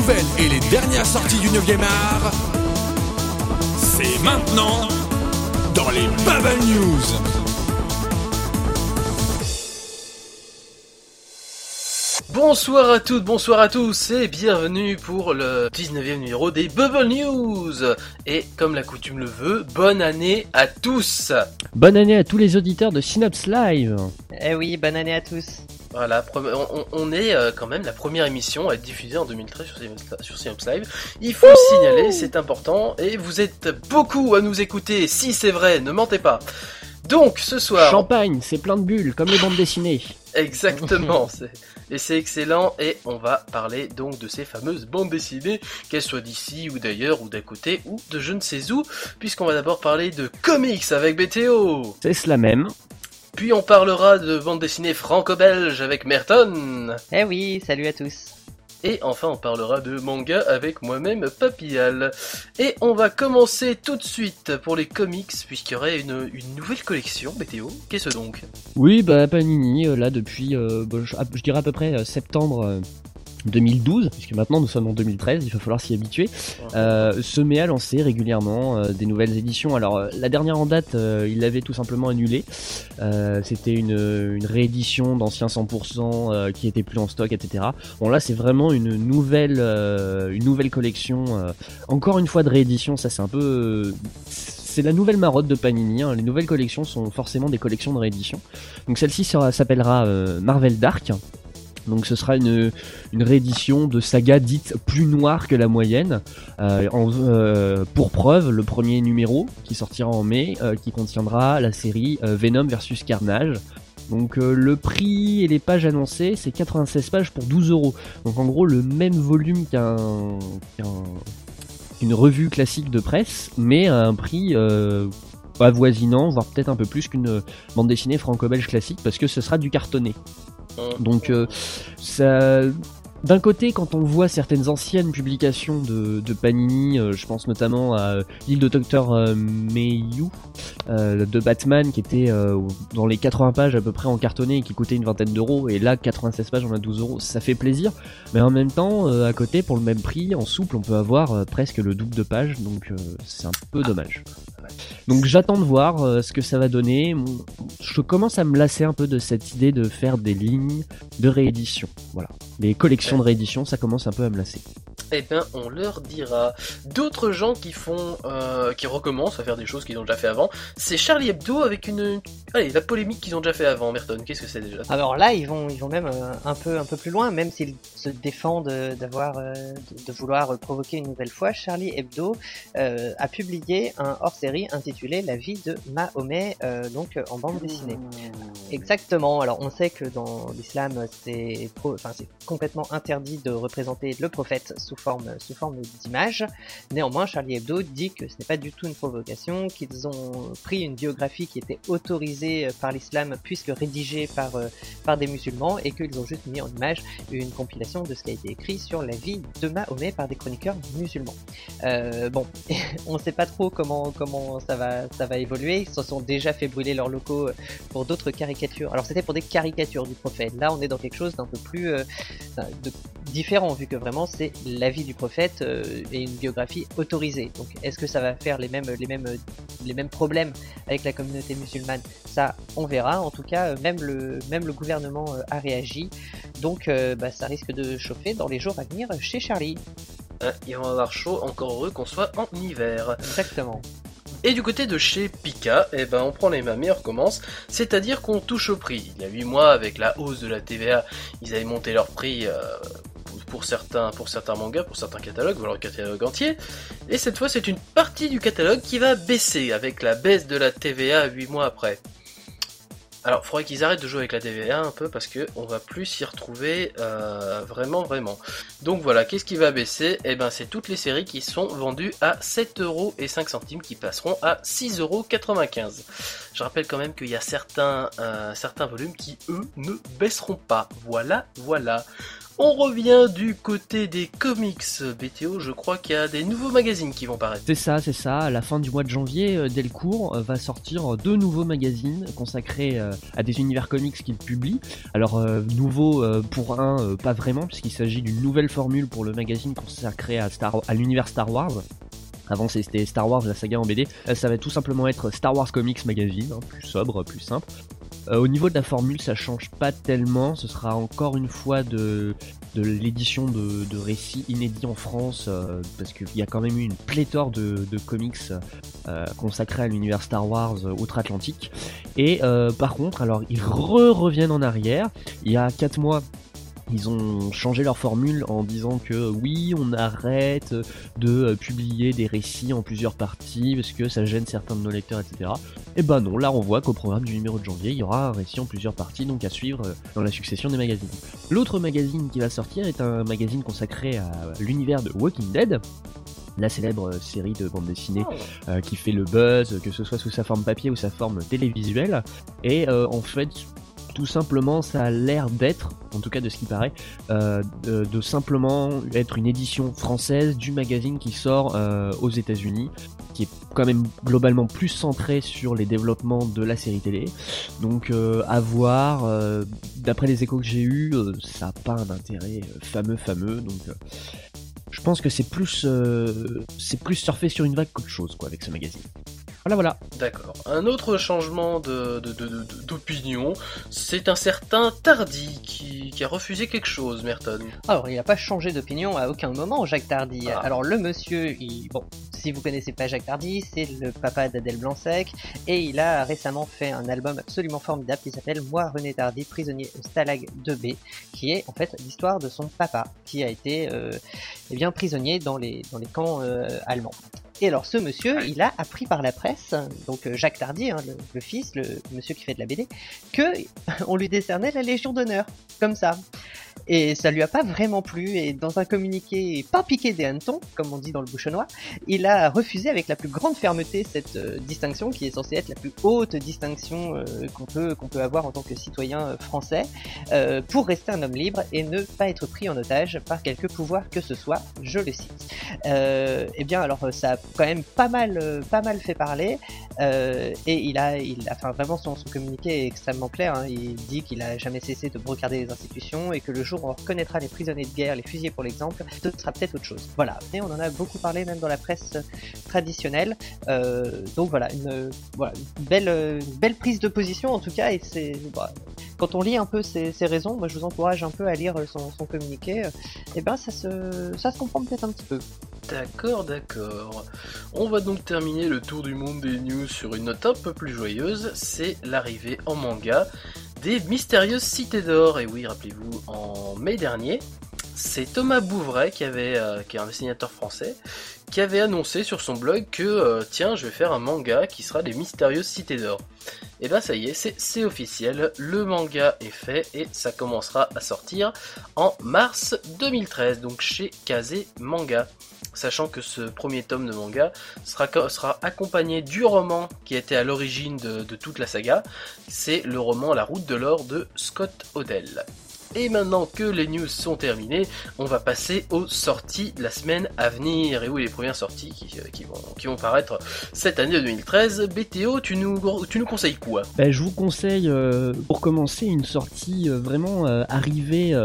nouvelles et les dernières sorties du 9e art, c'est maintenant dans les Bubble News. Bonsoir à toutes, bonsoir à tous et bienvenue pour le 19e numéro des Bubble News. Et comme la coutume le veut, bonne année à tous. Bonne année à tous les auditeurs de Synops Live. Eh oui, bonne année à tous. Voilà, on, on est euh, quand même la première émission à être diffusée en 2013 sur Synops Live. Il faut le signaler, c'est important. Et vous êtes beaucoup à nous écouter, si c'est vrai, ne mentez pas. Donc ce soir... Champagne, c'est plein de bulles, comme les bandes dessinées. Exactement, et c'est excellent. Et on va parler donc de ces fameuses bandes dessinées, qu'elles soient d'ici ou d'ailleurs ou d'à côté ou de je ne sais où, puisqu'on va d'abord parler de comics avec BTO. C'est cela même. Puis on parlera de bandes dessinées franco-belge avec Merton. Eh oui, salut à tous. Et enfin, on parlera de manga avec moi-même, Papillal. Et on va commencer tout de suite pour les comics, puisqu'il y aurait une, nouvelle collection, BTO. Qu'est-ce donc? Oui, bah Panini, euh, là, depuis, euh, bah, je, dirais à peu près euh, septembre 2012, puisque maintenant nous sommes en 2013, il va falloir s'y habituer, euh, se met à lancer régulièrement euh, des nouvelles éditions. Alors euh, la dernière en date, il l'avait tout simplement annulé. C'était une, une, réédition d'anciens 100% qui était plus en stock, etc. Bon là c'est vraiment une nouvelle, une nouvelle collection. encore une fois de réédition, ça c'est un peu c'est la nouvelle marotte de Panini. Hein. Les nouvelles collections sont forcément des collections de réédition. Donc celle-ci s'appellera Marvel Dark. Donc ce sera une, réédition de saga dite plus noire que la moyenne. Euh, euh, pour preuve, le premier numéro qui sortira en mai, euh, qui contiendra la série Venom versus Carnage. Donc le prix et les pages annoncées, c'est 96 pages pour 12 euros. Donc en gros le même volume qu'un qu'une revue classique de presse, mais à un prix avoisinant, voire peut-être un peu plus qu'une bande dessinée franco-belge classique, parce que ce sera du cartonné. Donc euh, ça d'un côté, quand on voit certaines anciennes publications de, Panini, euh, je pense notamment à l'île de Docteur euh, euh, de Batman, qui était dans les 80 pages à peu près en cartonné et qui coûtait une vingtaine d'euros, et là 96 pages on a 12 euros, ça fait plaisir. Mais en même temps, à côté, pour le même prix, en souple, on peut avoir presque le double de pages, donc c'est un peu dommage. Donc j'attends de voir euh, ce que ça va donner. Je commence à me lasser un peu de cette idée de faire des lignes de réédition. Voilà. Les collections de réédition, ça commence un peu à me lasser eh bien, on leur dira. D'autres gens qui font, euh, qui recommencent à faire des choses qu'ils ont déjà fait avant, c'est Charlie Hebdo avec une, allez, la polémique qu'ils ont déjà fait avant. Merton, qu'est-ce que c'est déjà? Alors là, ils vont, ils vont même euh, un peu, un peu plus loin, même s'ils se défendent d'avoir, euh, de, vouloir provoquer une nouvelle fois. Charlie Hebdo a publié un hors-série intitulé La vie de Mahomet, donc en bande dessinée. Exactement. Alors, on sait que dans l'islam, c'est, enfin, c'est complètement interdit de représenter le prophète sous forme, sous forme d'image. Néanmoins, Charlie Hebdo dit que ce n'est pas du tout une provocation, qu'ils ont pris une biographie qui était autorisée par l'islam puisque rédigée par, euh, par des musulmans et qu'ils ont juste mis en image une compilation de ce qui a été écrit sur la vie de Mahomet par des chroniqueurs musulmans. Euh, bon, on ne sait pas trop comment, comment ça, va, ça va évoluer. Ils se sont déjà fait brûler leurs locaux pour d'autres caricatures. Alors c'était pour des caricatures du prophète. Là, on est dans quelque chose d'un peu plus euh, différent vu que vraiment c'est la vie du prophète euh, et une biographie autorisée. Donc est-ce que ça va faire les mêmes, les mêmes, les mêmes problèmes avec la communauté musulmane? Ça, on verra. En tout cas, euh, même le, même le gouvernement euh, a réagi. Donc bah, ça risque de chauffer dans les jours à venir chez Charlie. il va avoir chaud, encore heureux qu'on soit en hiver. Exactement. Et du côté de chez Pika, eh ben on prend les mêmes et on recommence, c'est-à-dire qu'on touche au prix. Il y a 8 mois, avec la hausse de la TVA, ils avaient monté leur prix pour certains, pour certains mangas, pour certains catalogues, alors le catalogue entier. Et cette fois, c'est une partie du catalogue qui va baisser avec la baisse de la TVA 8 mois après. Alors, faudrait qu'ils arrêtent de jouer avec la TVA un peu parce que on va plus s'y retrouver euh, vraiment, vraiment. Donc voilà, qu'est-ce qui va baisser? Eh ben, c'est toutes les séries qui sont vendues à 7,05€ qui passeront à 6,95€. Je rappelle quand même qu'il y a certains, euh, certains volumes qui, eux, ne baisseront pas. Voilà, voilà. On revient du côté des comics BTO, je crois qu'il y a des nouveaux magazines qui vont paraître. C'est ça, c'est ça. À la fin du mois de janvier, euh, Delcourt euh, va sortir deux nouveaux magazines consacrés euh, à des univers comics qu'il publie. Alors, nouveau pour un, pas vraiment, puisqu'il s'agit d'une nouvelle formule pour le magazine consacré à l'univers Star Wars. Avant c'était Star Wars, la saga en BD. Ça va tout simplement être Star Wars Comics Magazine, hein, plus sobre, plus simple. Euh, au niveau de la formule, ça change pas tellement. Ce sera encore une fois de, de l'édition de, de, récits inédits en France, euh, parce qu'il y a quand même eu une pléthore de, de comics euh, consacrés à l'univers Star Wars outre-Atlantique. Et par contre, alors ils re reviennent en arrière. Il y a 4 mois, ils ont changé leur formule en disant que oui, on arrête de publier des récits en plusieurs parties parce que ça gêne certains de nos lecteurs, etc. Et bah non, là on voit qu'au programme du numéro de janvier, il y aura un récit en plusieurs parties, donc à suivre dans la succession des magazines. L'autre magazine qui va sortir est un magazine consacré à l'univers de Walking Dead, la célèbre série de bande dessinée oh. euh, qui fait le buzz, que ce soit sous sa forme papier ou sa forme télévisuelle. Et euh, en fait, tout simplement, ça a l'air d'être, en tout cas de ce qui paraît, euh, de, simplement être une édition française du magazine qui sort euh, aux États-Unis, qui est quand même globalement plus centré sur les développements de la série télé. Donc euh, à voir, d'après les échos que j'ai eus, ça n'a pas un intérêt fameux fameux, donc je pense que c'est plus c'est plus surfer sur une vague qu'autre chose quoi avec ce magazine. Voilà, voilà. D'accord. Un autre changement d'opinion, c'est un certain Tardy qui, a refusé quelque chose, Merton. Alors, il n'a pas changé d'opinion à aucun moment, Jacques Tardy. Ah. Alors, le monsieur, il... bon, si vous connaissez pas Jacques Tardy, c'est le papa d'Adèle Blanc-Sec, et il a récemment fait un album absolument formidable qui s'appelle Moi, René Tardy, prisonnier au Stalag 2B, qui est en fait l'histoire de son papa, qui a été euh, eh bien prisonnier dans les, dans les camps euh, allemands. Et alors ce monsieur, il a appris par la presse, donc euh, Jacques Tardy, hein, le, fils, le monsieur qui fait de la BD, que on lui décernait la Légion d'honneur, comme ça et ça lui a pas vraiment plu et dans un communiqué pas piqué des hannetons, comme on dit dans le bouchonnois, il a refusé avec la plus grande fermeté cette euh, distinction qui est censée être la plus haute distinction euh, qu'on peut qu'on peut avoir en tant que citoyen euh, français pour rester un homme libre et ne pas être pris en otage par quelque pouvoir que ce soit, je le cite. eh bien alors ça a quand même pas mal pas mal fait parler et il a il a enfin vraiment son, son communiqué est extrêmement clair, hein. il dit qu'il a jamais cessé de brocarder les institutions et que le on reconnaîtra les prisonniers de guerre, les fusillés pour l'exemple, ce sera peut-être autre chose. Voilà, et on en a beaucoup parlé même dans la presse traditionnelle. Euh, donc voilà, une, belle, prise de position en tout cas, et c'est bah, quand on lit un peu ses, raisons, moi je vous encourage un peu à lire son, communiqué, et eh ben ça se, ça se comprend peut-être un petit peu. D'accord, d'accord. On va donc terminer le tour du monde des news sur une note un peu plus joyeuse, c'est l'arrivée en manga des mystérieuses cités d'or. Et oui, rappelez-vous, en mai dernier, c'est Thomas Bouvray, qui, avait, euh, qui est un dessinateur français, qui avait annoncé sur son blog que euh, tiens, je vais faire un manga qui sera des mystérieuses cités d'or. Et ben ça y est, c'est officiel, le manga est fait et ça commencera à sortir en mars 2013, donc chez Kazé Manga sachant que ce premier tome de manga sera, sera accompagné du roman qui était à l'origine de, toute la saga, c'est le roman La route de l'or de Scott Odell. Et maintenant que les news sont terminées, on va passer aux sorties de la semaine à venir. Et oui, les premières sorties qui, euh, vont, qui paraître cette année 2013. BTO, tu nous, tu nous conseilles quoi? Ben, Je vous conseille, euh, pour commencer, une sortie euh, vraiment arrivée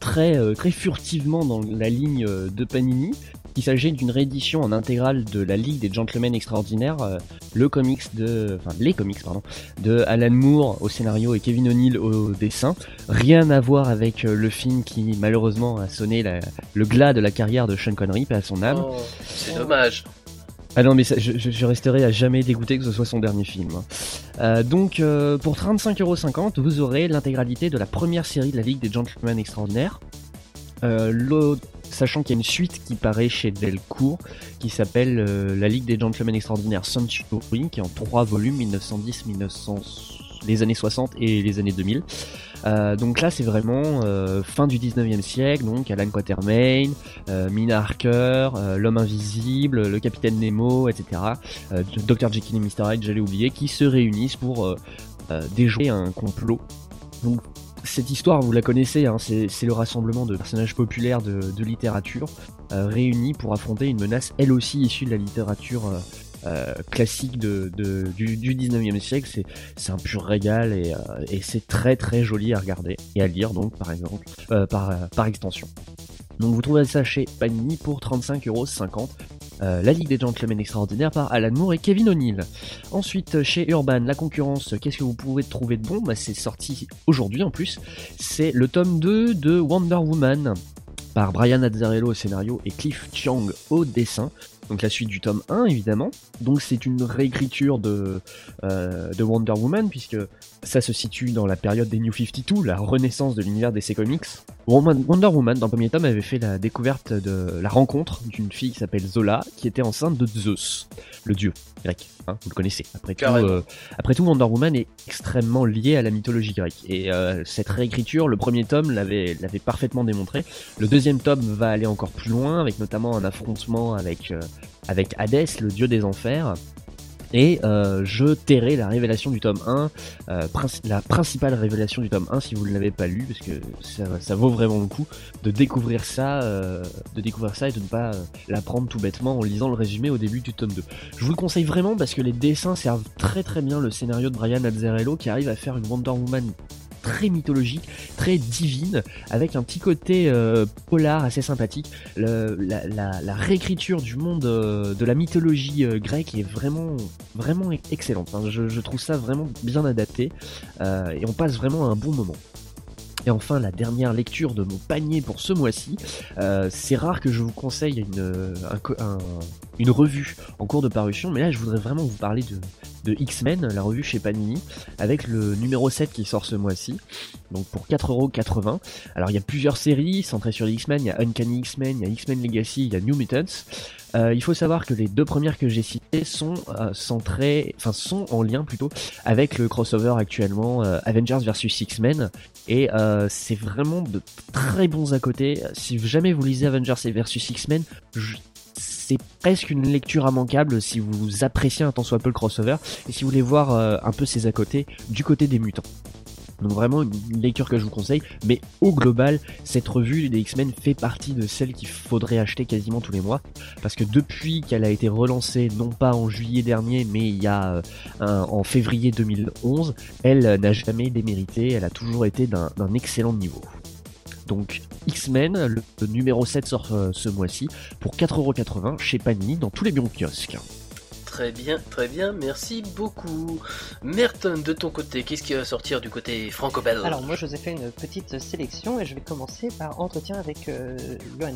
très, très furtivement dans la ligne de Panini. Il s'agit d'une réédition en intégrale de la Ligue des Gentlemen Extraordinaires, euh, le comics de, enfin les comics pardon, de Alan Moore au scénario et Kevin O'Neill au dessin. Rien à voir avec euh, le film qui malheureusement a sonné le glas de la carrière de Sean Connery, à son âme. Oh, c'est dommage. Ah non mais je, resterai à jamais dégoûté que ce soit son dernier film. Hein. Euh, donc pour 35,50€ vous aurez l'intégralité de la première série de la Ligue des Gentlemen Extraordinaires. Euh, sachant qu'il y a une suite qui paraît chez Delcourt qui s'appelle euh, La Ligue des Gentlemen Extraordinaires Century qui est en trois volumes 1910 1900 les années 60 et les années 2000 euh, donc là c'est vraiment euh, fin du 19e siècle donc Alan Quatermain Mina Harker l'homme invisible le capitaine Nemo etc Dr Jekyll et Mr Hyde j'allais oublier qui se réunissent pour déjouer un complot cette histoire, vous la connaissez, hein, c'est le rassemblement de personnages populaires de, littérature euh, réunis pour affronter une menace, elle aussi issue de la littérature euh, euh, classique de, du, du 19e siècle. C'est un pur régal et, et c'est très très joli à regarder et à lire, donc par exemple, par, par extension. Donc vous trouvez ça chez Panini pour 35,50€. Euh, la Ligue des Gentlemen Extraordinaires par Alan Moore et Kevin O'Neill. Ensuite, chez Urban, la concurrence, qu'est-ce que vous pouvez trouver de bon? Bah, C'est sorti aujourd'hui en plus. C'est le tome 2 de Wonder Woman par Brian Azzarello au scénario et Cliff Chiang au dessin. Donc la suite du tome 1 évidemment. Donc c'est une réécriture de, euh, de Wonder Woman puisque ça se situe dans la période des New 52, la renaissance de l'univers DC Comics. Wonder Woman dans le premier tome avait fait la découverte de la rencontre d'une fille qui s'appelle Zola qui était enceinte de Zeus, le dieu grec. Hein, vous le connaissez. Après tout, euh, après tout, Wonder Woman est extrêmement lié à la mythologie grecque. Et euh, cette réécriture, le premier tome l'avait l'avait parfaitement démontré. Le deuxième tome va aller encore plus loin, avec notamment un affrontement avec euh, avec Hadès, le dieu des enfers. Et euh, je tairai la révélation du tome 1, euh, la principale révélation du tome 1 si vous ne l'avez pas lu, parce que ça, vaut vraiment le coup de découvrir ça, euh, de découvrir ça et de ne pas l'apprendre tout bêtement en lisant le résumé au début du tome 2. Je vous le conseille vraiment parce que les dessins servent très très bien le scénario de Brian Azzarello qui arrive à faire une Wonder Woman très mythologique, très divine, avec un petit côté euh, polar assez sympathique. la, réécriture du monde euh, de la mythologie euh, grecque est vraiment, vraiment excellente. je, trouve ça vraiment bien adapté et on passe vraiment un bon moment. Et enfin, la dernière lecture de mon panier pour ce mois-ci. c'est rare que je vous conseille une, revue en cours de parution, mais là, je voudrais vraiment vous parler de, X-Men, la revue chez Panini, avec le numéro 7 qui sort ce mois-ci, donc pour 4,80€. Alors il y a plusieurs séries centrées sur X-Men, il y a Uncanny X-Men, il y a X-Men Legacy, il y a New Mutants. Euh, il faut savoir que les deux premières que j'ai citées sont euh, centrées, enfin sont en lien plutôt avec le crossover actuellement euh, Avengers versus X-Men et c'est vraiment de très bons à côté. Si jamais vous lisez Avengers versus X-Men, c'est presque une lecture immanquable si vous appréciez un tant soit peu le crossover et si vous voulez voir euh, un peu ses à côté du côté des mutants. Donc vraiment une lecture que je vous conseille, mais au global, cette revue des X-Men fait partie de celles qu'il faudrait acheter quasiment tous les mois, parce que depuis qu'elle a été relancée, non pas en juillet dernier, mais il y a euh, en février 2011, elle n'a jamais démérité, elle a toujours été d'un excellent niveau. Donc X-Men, le, numéro 7 sort euh, ce mois-ci pour 4,80€ chez Panini dans tous les bons kiosques. Très bien, très bien, merci beaucoup. Merton, de ton côté, qu'est-ce qui va sortir du côté franco-belge? Alors moi je vous ai fait une petite sélection et je vais commencer par entretien avec euh, Johan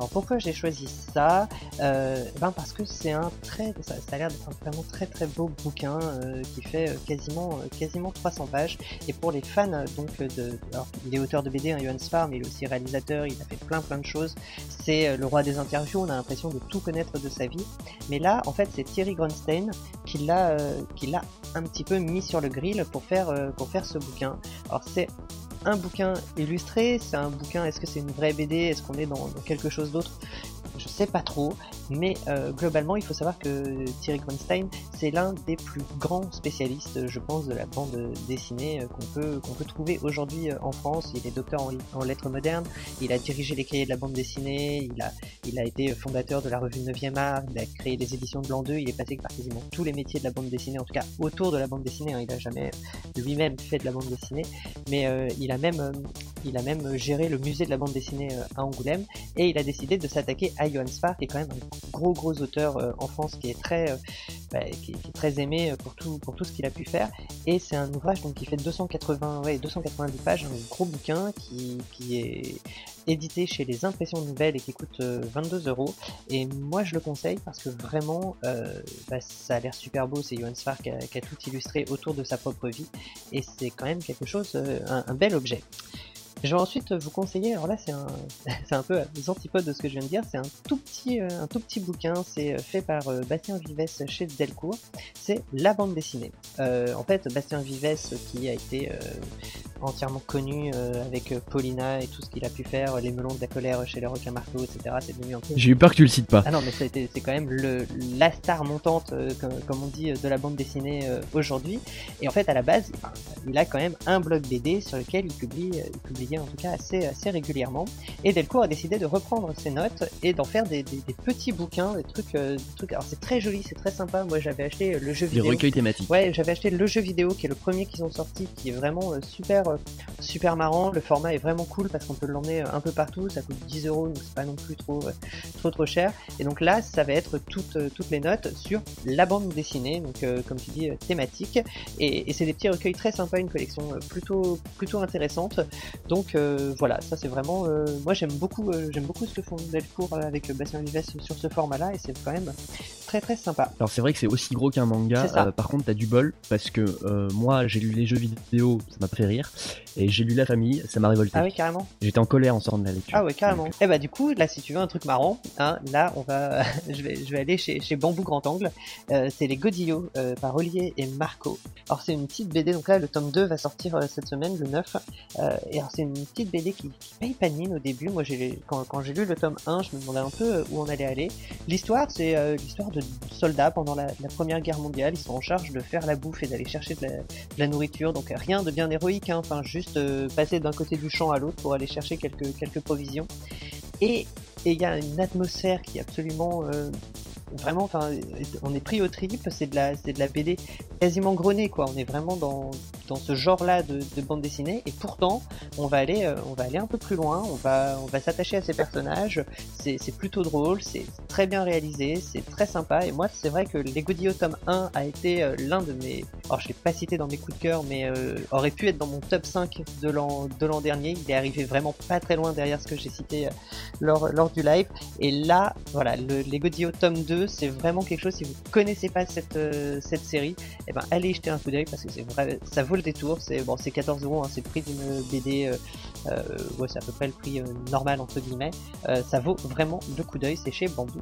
Alors pourquoi j'ai choisi ça? Euh, Ben parce que c'est un très, ça, a l'air d'être un vraiment très très beau bouquin euh, qui fait euh, quasiment quasiment 300 pages. Et pour les fans donc de, alors il est auteur de BD, hein, Johan Spar, mais il est aussi réalisateur, il a fait plein plein de choses. C'est le roi des interviews, on a l'impression de tout connaître de sa vie, mais là en fait c'est Thierry l'a euh, qui l'a un petit peu mis sur le grill pour faire euh, pour faire ce bouquin. Alors c'est un bouquin illustré, c'est un bouquin, est-ce que c'est une vraie BD, est-ce qu'on est dans quelque chose d'autre? Je sais pas trop, mais euh, globalement, il faut savoir que Thierry Grunstein, c'est l'un des plus grands spécialistes, je pense, de la bande dessinée euh, qu'on peut qu'on peut trouver aujourd'hui euh, en France. Il est docteur en, lettres modernes, il a dirigé les cahiers de la bande dessinée, il a il a été fondateur de la revue 9e art, il a créé les éditions de Blanc 2, il est passé par quasiment tous les métiers de la bande dessinée, en tout cas autour de la bande dessinée. Hein. il a jamais lui-même fait de la bande dessinée, mais il a même il a même géré le musée de la bande dessinée à Angoulême et il a décidé de s'attaquer à Johan Spar, qui est quand même un gros gros auteur euh, en France, qui est très, euh, bah, qui, est très aimé euh, pour tout, pour tout ce qu'il a pu faire. Et c'est un ouvrage donc qui fait 280, ouais, 290 pages, un gros bouquin qui, qui est édité chez les Impressions Nouvelles et qui coûte 22 euros. Et moi je le conseille parce que vraiment bah, ça a l'air super beau. C'est Johan Spar qui a, tout illustré autour de sa propre vie et c'est quand même quelque chose, un bel objet. Je vais ensuite vous conseiller, alors là c'est un, un peu les antipodes de ce que je viens de dire, c'est un tout petit, euh, un tout petit bouquin, c'est euh, fait par euh, Bastien Vives chez Delcourt, c'est la bande dessinée. en fait, Bastien Vives qui a été entièrement connu avec Paulina et tout ce qu'il a pu faire, les melons de la colère chez les requins marteaux, etc. C'est devenu un peu. J'ai eu peur que tu le cites pas. Ah non, mais c'est quand même le, la star montante, comme, comme, on dit, de la bande dessinée aujourd'hui. Et en fait, à la base, il a quand même un blog BD sur lequel il publie, il publiait en tout cas assez, assez régulièrement. Et Delcourt a décidé de reprendre ses notes et d'en faire des, des, des, petits bouquins, des trucs, des trucs. Alors c'est très joli, c'est très sympa. Moi, j'avais acheté le jeu vidéo. Des recueils thématiques. Ouais, j'avais acheté le jeu vidéo qui est le premier qu'ils ont sorti, qui est vraiment super, heureux. Super marrant. Le format est vraiment cool parce qu'on peut l'emmener un peu partout. Ça coûte 10 euros, donc c'est pas non plus trop, trop trop cher. Et donc là, ça va être toutes, toutes les notes sur la bande dessinée, donc comme tu dis, thématique. Et, et c'est des petits recueils très sympas, une collection plutôt, plutôt intéressante. Donc voilà, ça c'est vraiment, moi j'aime beaucoup, j'aime beaucoup ce que font Delcourt avec Bastien Vives sur ce format-là, et c'est quand même très très sympa. Alors c'est vrai que c'est aussi gros qu'un manga. Euh, par contre, t'as du bol parce que euh, moi j'ai lu les jeux vidéo, ça m'a fait rire, et j'ai lu La Famille, ça m'a révolté. Ah oui, carrément. J'étais en colère en sortant de la lecture. Ah oui, carrément. Et eh bah du coup, là, si tu veux un truc marrant, hein, là, on va, je vais, je vais aller chez, chez Bambou Grand Angle. Euh, c'est les Godillots par Olivier et Marco. Alors c'est une petite BD, donc là, le tome 2 va sortir cette semaine, le 9. et alors c'est une petite BD qui, qui paye panine au début. Moi, j'ai quand, quand j'ai lu le tome 1, je me demandais un peu où on allait aller. L'histoire, c'est l'histoire de soldats pendant la, Première Guerre mondiale. Ils sont en charge de faire la bouffe et d'aller chercher de la, nourriture. Donc rien de bien héroïque, hein. enfin juste passer d'un côté du champ à l'autre pour aller chercher quelques, quelques provisions. Et il y a une atmosphère qui est absolument euh, vraiment, enfin, on est pris au trip, c'est de la, c'est de la BD quasiment grenée, quoi. On est vraiment dans, dans ce genre-là de, de, bande dessinée, et pourtant, on va aller, euh, on va aller un peu plus loin, on va, on va s'attacher à ces personnages. C'est, plutôt drôle, c'est très bien réalisé, c'est très sympa, et moi, c'est vrai que Les Godillots tome 1 a été euh, l'un de mes, alors je l'ai pas cité dans mes coups de cœur, mais euh, aurait pu être dans mon top 5 de l'an, de l'an dernier. Il est arrivé vraiment pas très loin derrière ce que j'ai cité lors, lors du live, et là, voilà, le, Les Godillots tome 2 c'est vraiment quelque chose. Si vous connaissez pas cette euh, cette série, eh ben allez jeter un coup d'œil parce que c'est vrai, ça vaut le détour. C'est bon, c'est 14 euros, hein, c'est le prix d'une BD. Euh, euh, c'est à peu près le prix normal entre guillemets. ça vaut vraiment le coup d'œil. C'est chez Bambou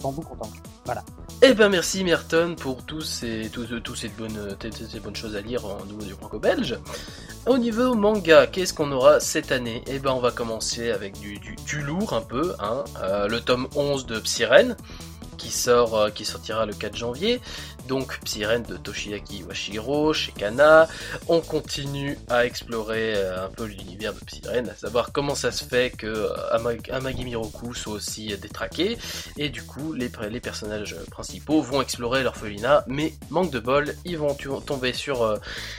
Bambou Content. Voilà. Eh ben merci Merton pour tous ces ces bonnes choses à lire en nouveau du franco-belge. Au niveau manga, qu'est-ce qu'on aura cette année? Eh ben on va commencer avec du, lourd un peu, hein. le tome 11 de Psyren qui sort, euh, qui sortira le 4 janvier. Donc Psyren de Toshiaki Washiro chez Kana. On continue à explorer euh, un peu l'univers de Psyren, à savoir comment ça se fait que euh, Amagi Miroku soit aussi détraqué. Et du coup, les, personnages principaux vont explorer l'orphelinat, mais manque de bol, ils vont tomber sur,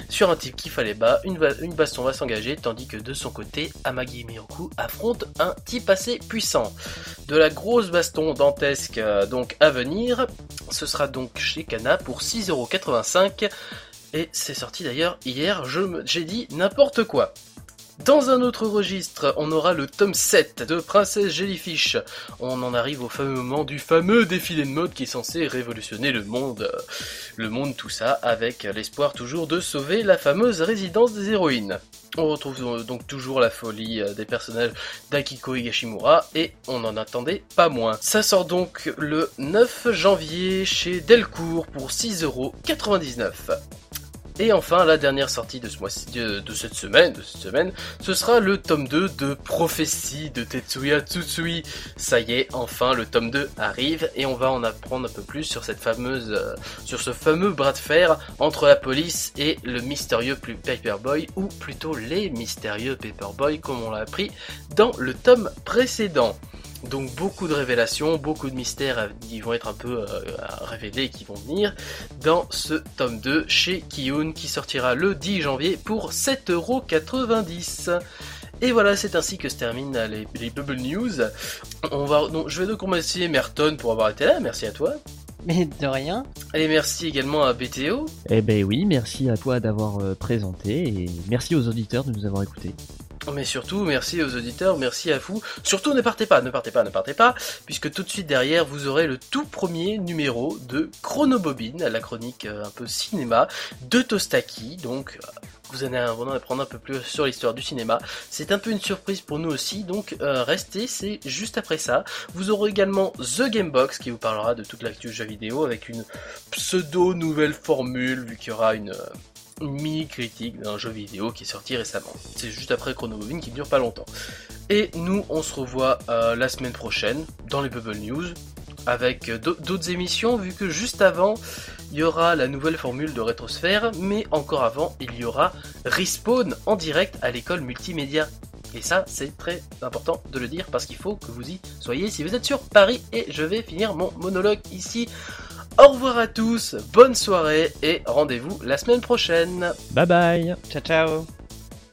sur un type qui fallait bas. Une, une baston va s'engager, tandis que de son côté, Amagi Miroku affronte un type assez puissant. De la grosse baston dantesque, donc à venir. Ce sera donc chez Kana pour 6,85€. Et c'est sorti d'ailleurs hier, j'ai dit n'importe quoi. Dans un autre registre, on aura le tome 7 de Princesse Jellyfish. On en arrive au fameux moment du fameux défilé de mode qui est censé révolutionner le monde. Le monde tout ça avec l'espoir toujours de sauver la fameuse résidence des héroïnes. On retrouve donc toujours la folie euh, des personnages d'Akiko Higashimura et on n'en attendait pas moins. Ça sort donc le 9 janvier chez Delcourt pour 6,99€. Et enfin, la dernière sortie de, ce mois de, de, cette semaine, de cette semaine, ce sera le tome 2 de Prophétie de Tetsuya Tsutsui. Ça y est, enfin, le tome 2 arrive et on va en apprendre un peu plus sur cette fameuse, euh, sur ce fameux bras de fer entre la police et le mystérieux Paperboy, ou plutôt les mystérieux Paperboy, comme on l'a appris dans le tome précédent. Donc beaucoup de révélations, beaucoup de mystères qui vont être un peu euh, révélés, qui vont venir dans ce tome 2 chez Kiyun qui sortira le 10 janvier pour 7,90€. Et voilà, c'est ainsi que se terminent les, Bubble News. On va, donc, je vais donc remercier Merton pour avoir été là, merci à toi. Mais de rien. Et merci également à BTO. Eh ben oui, merci à toi d'avoir euh, présenté et merci aux auditeurs de nous avoir écoutés. Mais surtout, merci aux auditeurs, merci à vous. Surtout, ne partez pas, ne partez pas, ne partez pas, puisque tout de suite derrière, vous aurez le tout premier numéro de Chronobobine, la chronique euh, un peu cinéma de Tostaki. Donc, euh, vous allez apprendre un peu plus sur l'histoire du cinéma. C'est un peu une surprise pour nous aussi, donc euh, restez, c'est juste après ça. Vous aurez également The Gamebox qui vous parlera de toute l'actu jeu vidéo avec une pseudo nouvelle formule, vu qu'il y aura une une mini critique d'un jeu vidéo qui est sorti récemment. C'est juste après Chrono Moving qui ne dure pas longtemps. Et nous, on se revoit euh, la semaine prochaine dans les Bubble News avec euh, d'au- d'autres émissions, vu que juste avant, il y aura la nouvelle formule de Rétrosphère, mais encore avant, il y aura Respawn en direct à l'école multimédia. Et ça, c'est très important de le dire parce qu'il faut que vous y soyez si vous êtes sur Paris. Et je vais finir mon monologue ici. Au revoir à tous, bonne soirée et rendez-vous la semaine prochaine. Bye bye Ciao ciao